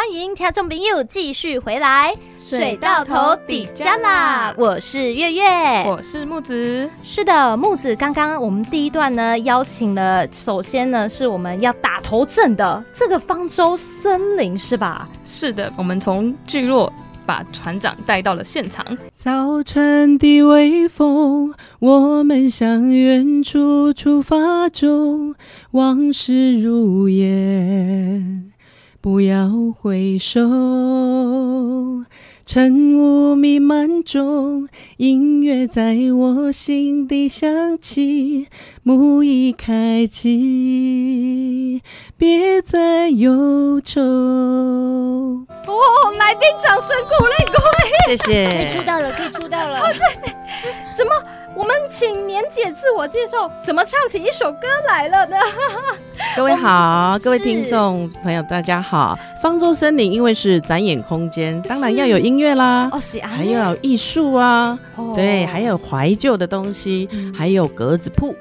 欢迎听众朋友继续回来，水到头底加啦！我是月月，我是木子。是的，木子，刚刚我们第一段呢，邀请了，首先呢，是我们要打头阵的这个方舟森林，是吧？是的，我们从聚落。把船长带到了现场。早晨的微风，我们向远处出发中，往事如烟，不要回首。晨雾弥漫中，音乐在我心底响起，幕已开启，别再忧愁。哦，来宾掌声鼓励鼓励，谢谢。可以出道了，可以出道了。怎么？我们请年姐自我介绍，怎么唱起一首歌来了呢？各位好，各位听众朋友，大家好。方舟森林因为是展演空间，当然要有音乐啦，哦，是啊，还要艺术啊，对，还有怀旧的东西，还有格子铺。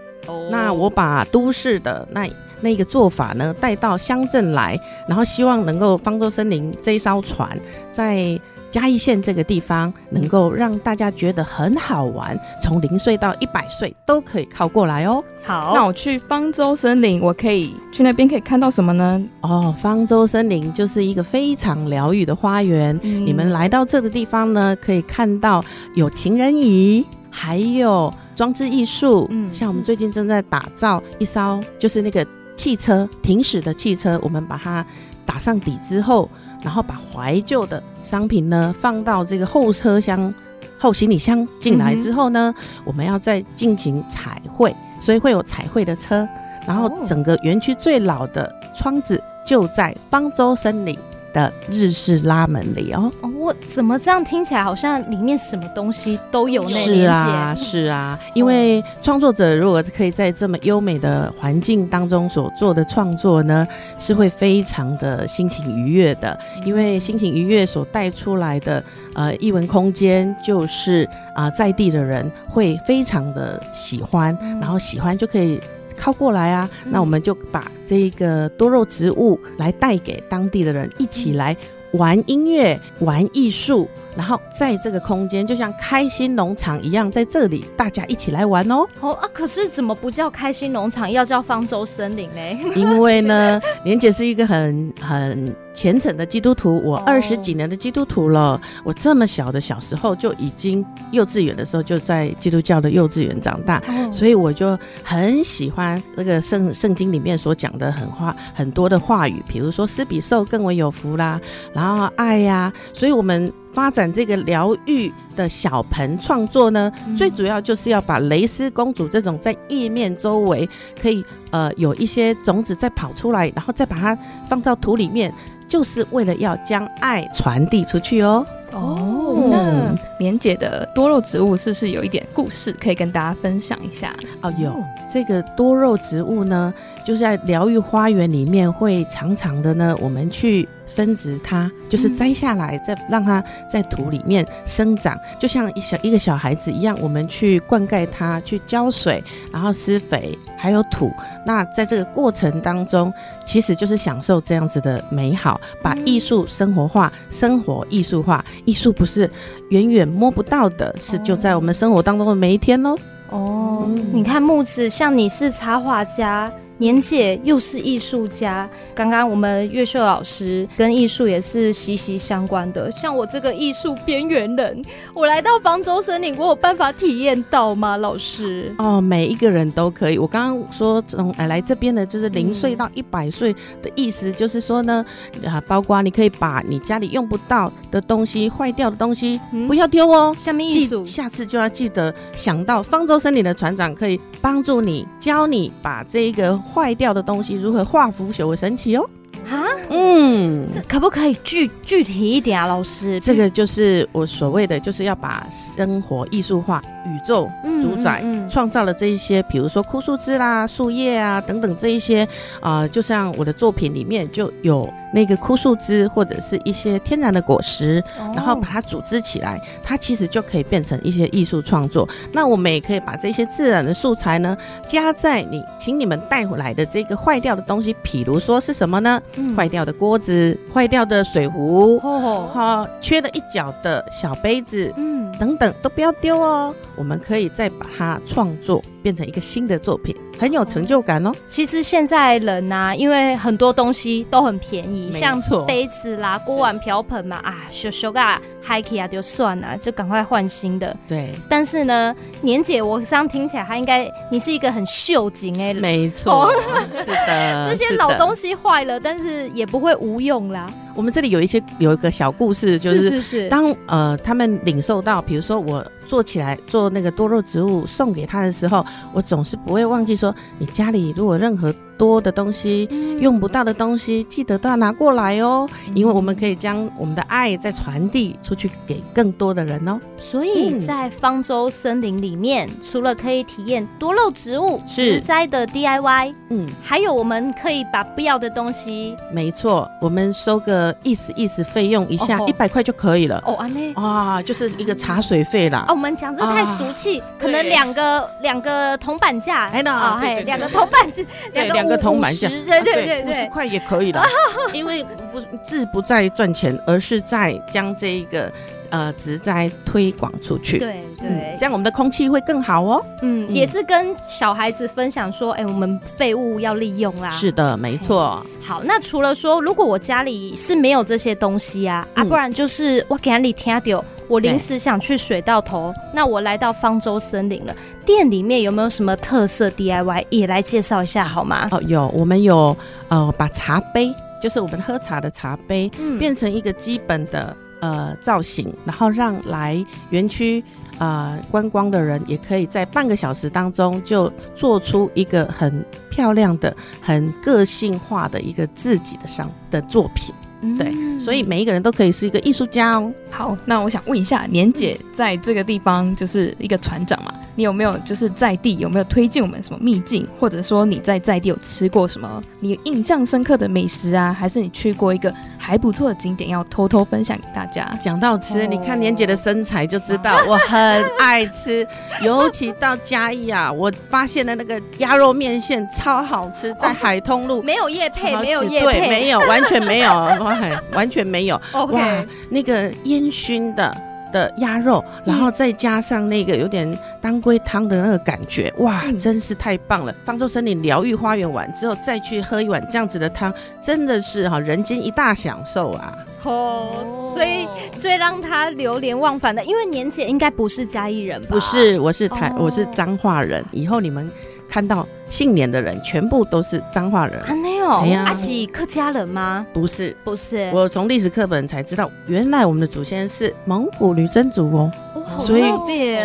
那我把都市的那那个做法呢带到乡镇来，然后希望能够方舟森林这一艘船在。嘉义县这个地方能够让大家觉得很好玩，从零岁到一百岁都可以靠过来哦。好，那我去方舟森林，我可以去那边可以看到什么呢？哦，方舟森林就是一个非常疗愈的花园。你们来到这个地方呢，可以看到有情人椅，还有装置艺术。嗯，像我们最近正在打造一艘，就是那个汽车停驶的汽车，我们把它打上底之后。然后把怀旧的商品呢放到这个后车厢、后行李箱进来之后呢，我们要再进行彩绘，所以会有彩绘的车。然后整个园区最老的窗子就在方舟森林。的日式拉门里哦，哦，我怎么这样听起来好像里面什么东西都有那是啊，是啊，因为创作者如果可以在这么优美的环境当中所做的创作呢，是会非常的心情愉悦的。因为心情愉悦所带出来的呃艺文空间，就是啊在地的人会非常的喜欢，然后喜欢就可以。靠过来啊！那我们就把这一个多肉植物来带给当地的人，一起来玩音乐、玩艺术，然后在这个空间就像开心农场一样，在这里大家一起来玩哦。哦啊！可是怎么不叫开心农场，要叫方舟森林呢？因为呢，莲姐是一个很很。虔诚的基督徒，我二十几年的基督徒了。我这么小的小时候就已经幼稚园的时候就在基督教的幼稚园长大，所以我就很喜欢那个圣圣经里面所讲的很话很多的话语，比如说施比受更为有福啦，然后爱呀。所以我们发展这个疗愈的小盆创作呢，最主要就是要把蕾丝公主这种在叶面周围可以呃有一些种子再跑出来，然后再把它放到土里面。就是为了要将爱传递出去哦。哦，那莲姐的多肉植物是不是有一点故事可以跟大家分享一下？哦，有这个多肉植物呢，就是在疗愈花园里面会常常的呢，我们去。分植它，就是摘下来，再让它在土里面生长，就像一小一个小孩子一样，我们去灌溉它，去浇水，然后施肥，还有土。那在这个过程当中，其实就是享受这样子的美好，把艺术生活化，生活艺术化。艺术不是远远摸不到的，是就在我们生活当中的每一天喽。哦，你看木子，像你是插画家。年姐又是艺术家，刚刚我们月秀老师跟艺术也是息息相关的。像我这个艺术边缘人，我来到方舟森林，我有办法体验到吗？老师？哦，每一个人都可以。我刚刚说从来这边的就是零岁到一百岁的意思，就是说呢，啊，包括你可以把你家里用不到的东西、坏掉的东西不要丢哦。下面艺术，下次就要记得想到方舟森林的船长可以帮助你，教你把这一个。坏掉的东西如何化腐朽为神奇哦？啊，嗯，这可不可以具具体一点啊，老师？这个就是我所谓的，就是要把生活艺术化，宇宙主宰创造了这一些，比如说枯树枝啦、树叶啊等等这一些啊，就像我的作品里面就有那个枯树枝或者是一些天然的果实，哦然后把它组织起来，它其实就可以变成一些艺术创作。那我们也可以把这些自然的素材呢，加在你请你们带回来的这个坏掉的东西，比如说是什么呢？嗯坏掉的锅子、坏掉的水壶，哦，哈、缺了一角的小杯子。嗯，等等都不要丢哦，我们可以再把它创作变成一个新的作品，很有成就感哦。其实现在人呐、因为很多东西都很便宜，像杯子啦、锅碗瓢盆嘛，啊，修修啊、嗨起啊就算了，就赶快换新的。对，但是呢，年姐，我这样听起来，她应该你是一个很秀景哎、没错，是的，这些老东西坏了，但是也不会无用啦。我们这里有一些有一个小故事，就是是是，当呃他们领受到，比如说我做起来做那个多肉植物送给他的时候，我总是不会忘记说，你家里如果任何多的东西。嗯用不到的东西，记得都要拿过来哦，因为我们可以将我们的爱再传递出去给更多的人哦。所以嗯在方舟森林里面，除了可以体验多肉植物是植栽的 DIY，嗯，还有我们可以把不要的东西没错，我们收个意思意思费用一下哦，一百块就可以了。哦，安内。啊，就是一个茶水费啦哦，。我们讲这太俗气，可能两个两个铜板价，哎那啊，嘿，对对对两个铜板价，两个铜板价，50对对对五十，块也可以了，因为不志不在赚钱，而是在将这一个呃植栽推广出去。对嗯对这，样我们的空气会更好哦。嗯，嗯也是跟小孩子分享说，哎，我们废物要利用啦。是的，没错。好，那除了说，如果我家里是没有这些东西啊，啊，嗯不然就是我给你听到，我临时想去水稻头，那我来到方舟森林了，店里面有没有什么特色 DIY 也来介绍一下好吗？哦，有我们有呃把茶杯，就是我们喝茶的茶杯，嗯变成一个基本的呃造型，然后让来园区。呃，观光的人也可以在半个小时当中就做出一个很漂亮的、很个性化的一个自己的商的作品。对，所以每一个人都可以是一个艺术家哦。好，那我想问一下，年姐在这个地方就是一个船长嘛，你有没有就是在地有没有推荐我们什么秘境，或者说你在在地有吃过什么你印象深刻的美食啊，还是你去过一个还不错的景点要偷偷分享给大家？讲到吃，哦你看年姐的身材就知道我很爱吃，尤其到嘉义啊，我发现的那个鸭肉面线超好吃，在海通路。没有叶配，没有叶，配，没有，完全没有，哇完全没有。哇那个烟熏的的鸭肉，然后再加上那个有点当归汤的那个感觉，哇，嗯真是太棒了！方舟森林疗愈花园完之后，再去喝一碗这样子的汤，真的是哈人间一大享受啊！哦，所以最让他流连忘返的，因为年姐应该不是嘉义人吧？不是，我是台，哦我是彰化人。以后你们看到姓年的人，全部都是彰化人，啊，阿喜客家人吗？不是。不是，我从历史课本才知道，原来我们的祖先是蒙古女真族哦，哦好所以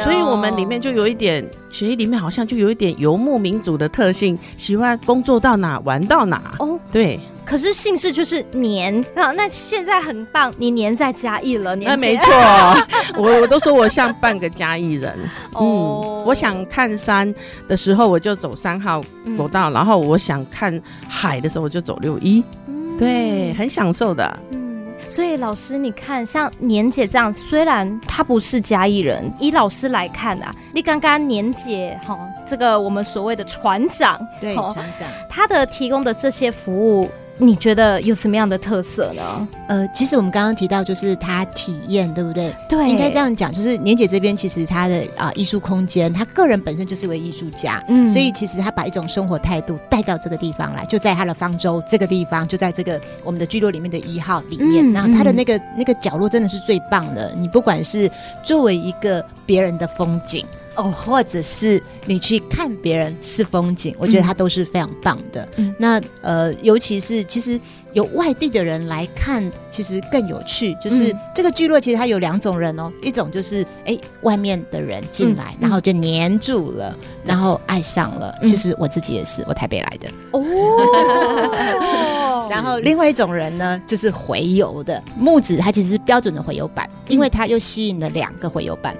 所以我们里面就有一点血液里面好像就有一点游牧民族的特性，喜欢工作到哪玩到哪。哦。对，可是姓氏就是年啊，那现在很棒，你年在嘉义了，年那没错，我我都说我像半个嘉义人。哦嗯，我想看山的时候，我就走三号嗯国道，然后我想看海的时候，我就走六一。嗯对，很享受的。嗯，所以老师，你看，像年姐这样，虽然她不是嘉义人，以老师来看啊，你刚刚年姐哈，这个我们所谓的船长，对，好船长。他的提供的这些服务，你觉得有什么样的特色呢？呃，其实我们刚刚提到，就是他体验，对不对？对应该这，样讲，就是年姐这边其实她的啊艺术空间，她个人本身就是一位艺术家，嗯所以其实她把一种生活态度带到这个地方来，就在她的方舟这个地方，就在这个我们的聚落里面的一号里面，嗯然后她的嗯那个那个角落真的是最棒的。你不管是作为一个别人的风景。哦，或者是你去看别人是风景，我觉得它都是非常棒的。嗯那呃，尤其是其实有外地的人来看，其实更有趣。就是嗯这个聚落其实它有两种人哦，一种就是哎外面的人进来，嗯然后就黏住了，然后爱上了。嗯其实我自己也是，我台北来的。哦 然后另外一种人呢，就是回游的木子，它其实是标准的回游版，因为它又吸引了两个回游版。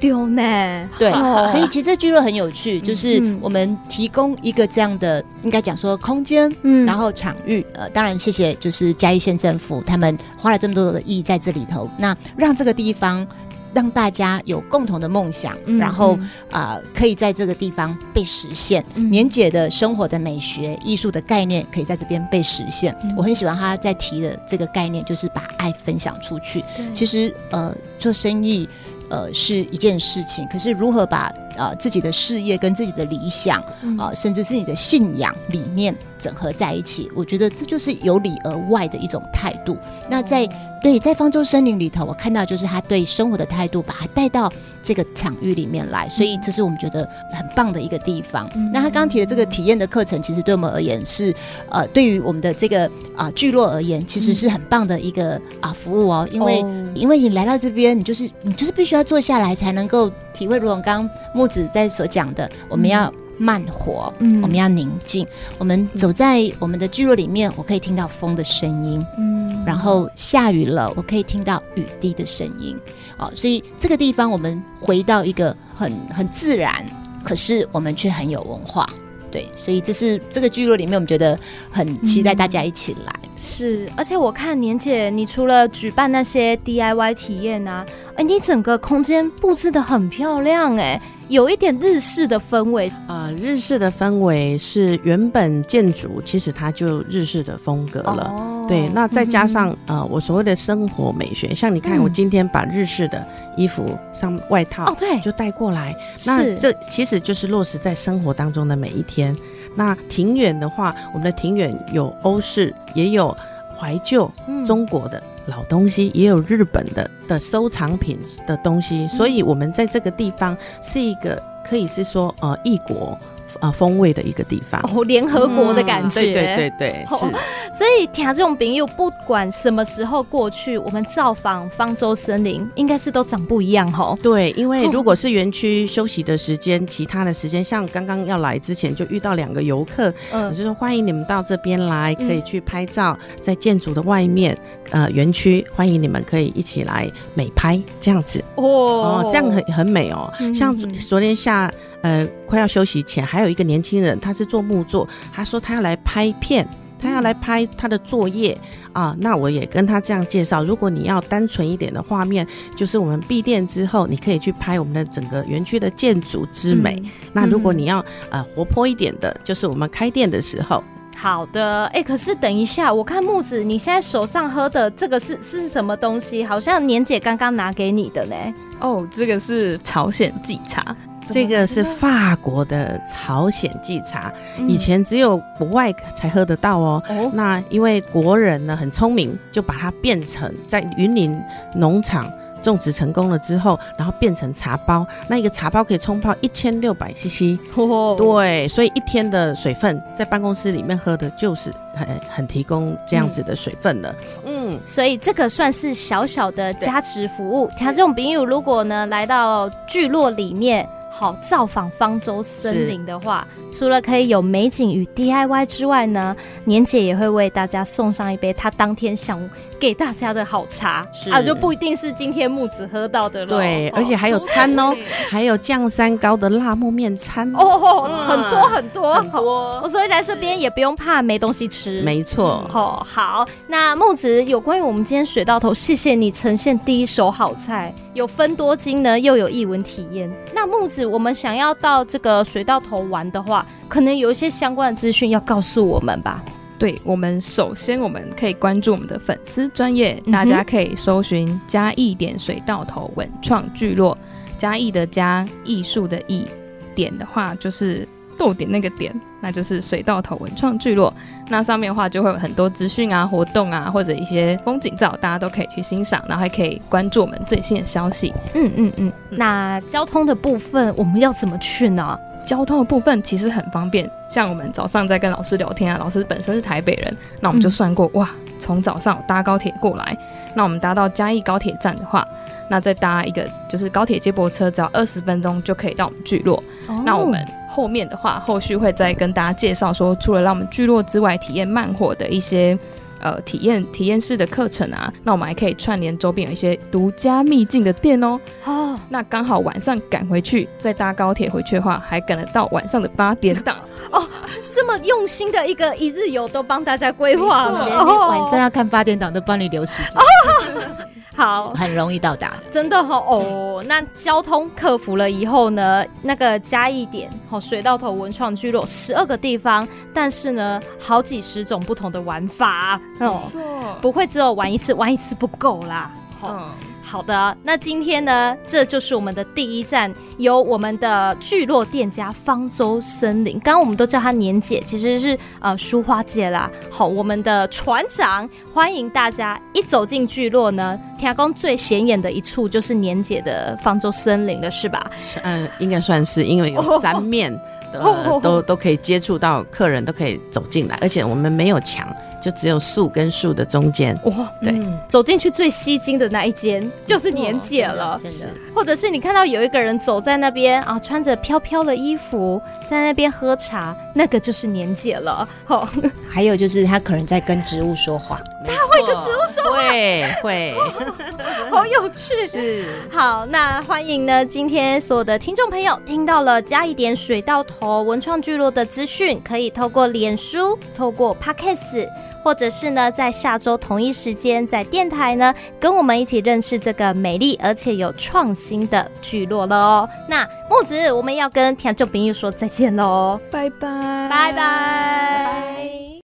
丢呢，对，哦。所以其实这聚落很有趣，就是嗯。我们提供一个这样的，应该讲说空间，嗯。然后场域，呃，当然谢谢就是嘉义县政府，他们花了这么多的意义在这里头，那让这个地方让大家有共同的梦想，嗯然后嗯。啊、可以在这个地方被实现。嗯。年姐的生活的美学、艺术的概念可以在这边被实现。嗯。我很喜欢他在提的这个概念，就是把爱分享出去。其实呃，做生意呃是一件事情，可是如何把呃自己的事业跟自己的理想嗯啊、甚至是你的信仰理念整合在一起，我觉得这就是由里而外的一种态度。那在哦对在方舟森林里头，我看到就是他对生活的态度，把它带到这个场域里面来，所以这是我们觉得很棒的一个地方。嗯那他刚刚提的这个体验的课程，其实对我们而言是呃，对于我们的这个啊、聚落而言，其实是很棒的一个啊、服务哦，因为。哦因为你来到这边，你就是你就是必须要坐下来，才能够体会，如我刚刚木子在所讲的，我们要慢活，嗯我们要宁静。我们走在我们的聚落里面，我可以听到风的声音，嗯然后下雨了，我可以听到雨滴的声音。哦，所以这个地方我们回到一个很很自然，可是我们却很有文化。对，所以这是这个聚落里面，我们觉得很期待大家一起来。是，而且我看年姐，你除了举办那些 DIY 体验啊，哎，你整个空间布置的很漂亮，哎，有一点日式的氛围。呃，日式的氛围是原本建筑其实它就日式的风格了。哦对，那再加上、嗯呃，我所谓的生活美学，像你看，嗯。我今天把日式的衣服上外套哦，对，就带过来，那这其实就是落实在生活当中的每一天。那庭园的话，我们的庭园有欧式，也有怀旧嗯。中国的老东西，也有日本的的收藏品的东西，嗯所以我们在这个地方是一个可以是说呃异国呃风味的一个地方。哦，联合国的感觉。对对对对。所以听这种朋友，不管什么时候过去，我们造访方舟森林，应该是都长不一样吼。对，因为哦如果是园区休息的时间，其他的时间，像刚刚要来之前就遇到两个游客，我嗯就说欢迎你们到这边来，嗯可以去拍照，在建筑的外面，呃，园区欢迎你们可以一起来美拍，这样子哦哦，这样很很美哦。嗯像嗯昨天下，呃，快要休息前，还有一个年轻人，他是做木作，他说他要来拍片。他要来拍他的作业啊，那我也跟他这样介绍。如果你要单纯一点的画面，就是我们闭店之后，你可以去拍我们的整个园区的建筑之美。嗯那如果你要呃活泼一点的，就是我们开店的时候，好的，哎、可是等一下，我看木子你现在手上喝的这个是是什么东西？好像年姐刚刚拿给你的呢。哦，这个是朝鲜荠茶，这个是法国的朝鲜荠茶，以嗯前只有国外才喝得到哦。哦，那因为国人呢很聪明，就把它变成在云林农场种植成功了之后，然后变成茶包。那一个茶包可以冲泡一千六百 CC，哦，对，所以一天的水分在办公室里面喝的就是很很提供这样子的水分了。嗯，所以这个算是小小的加持服务。像这种朋友，如果呢来到聚落里面。好，造访方舟森林的话，除了可以有美景与 DIY 之外呢，年姐也会为大家送上一杯她当天想给大家的好茶是啊，就不一定是今天木子喝到的了。对，哦而且还有餐哦，还有酱三高的辣木面餐哦，很多很多很多哦，所以来这边也不用怕没东西吃。没错。哦，好，那木子有关于我们今天水到头，谢谢你呈现第一手好菜，有分多金呢，又有异文体验。那木子，我们想要到这个水到头玩的话，可能有一些相关的资讯要告诉我们吧。对我们首先我们可以关注我们的粉丝专业，嗯大家可以搜寻嘉义点水到头文创聚落，嘉义的嘉，艺术的艺，点的话就是逗点那个点，那就是水到头文创聚落。那上面的话就会有很多资讯啊、活动啊，或者一些风景照，大家都可以去欣赏，然后还可以关注我们最新的消息。嗯嗯嗯。那交通的部分我们要怎么去呢？交通的部分其实很方便，像我们早上在跟老师聊天啊，老师本身是台北人，那我们就算过、哇，从早上搭高铁过来，那我们搭到嘉义高铁站的话，那再搭一个就是高铁接驳车，只要二十分钟就可以到我们聚落。那我们后面的话，后续会再跟大家介绍说，除了让我们聚落之外，体验慢火的一些呃体验体验式的课程啊，那我们还可以串联周边有一些独家秘境的店哦。哦，那刚好晚上赶回去，再搭高铁回去的话，还赶得到晚上的八点档。这么用心的一个一日游都帮大家规划了，没错连连晚上要看八点档都帮你留时间，好。很容易到达。的。真的哈哦，那交通克服了以后呢，那个加一点好水到头文创聚落十二个地方，但是呢，好几十种不同的玩法哦，错，不会只有玩一次，玩一次不够啦。好、嗯，好的，那今天呢，这就是我们的第一站，由我们的聚落店家方舟森林，刚刚我们都叫她年姐，其实是呃淑花姐啦。好，我们的船长，欢迎大家一走进聚落呢，天宫最显眼的一处就是年姐的方舟森林了，是吧？嗯，应该算是，因为有 三面的、哦 都都可以接触到客人，都可以走进来，而且我们没有墙，就只有树跟树的中间。哇，对嗯走进去最吸睛的那一间就是年姐真的了。真的。或者是你看到有一个人走在那边啊，穿着飘飘的衣服，在那边喝茶，那个就是年姐了。哦、还有就是他可能在跟植物说话，他会跟植物说话会会 好有趣。是好，那欢迎呢，今天所有的听众朋友听到了加一点水到头文创聚落的资讯，可以透过脸书、透过 Podcast，或者是呢，在下周同一时间在电台呢，跟我们一起认识这个美丽而且有创新的聚落了哦。那木子，我们要跟听众朋友说再见喽，拜拜，拜拜。